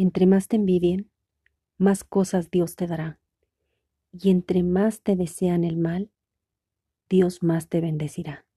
Entre más te envidien, más cosas Dios te dará. Y entre más te desean el mal, Dios más te bendecirá.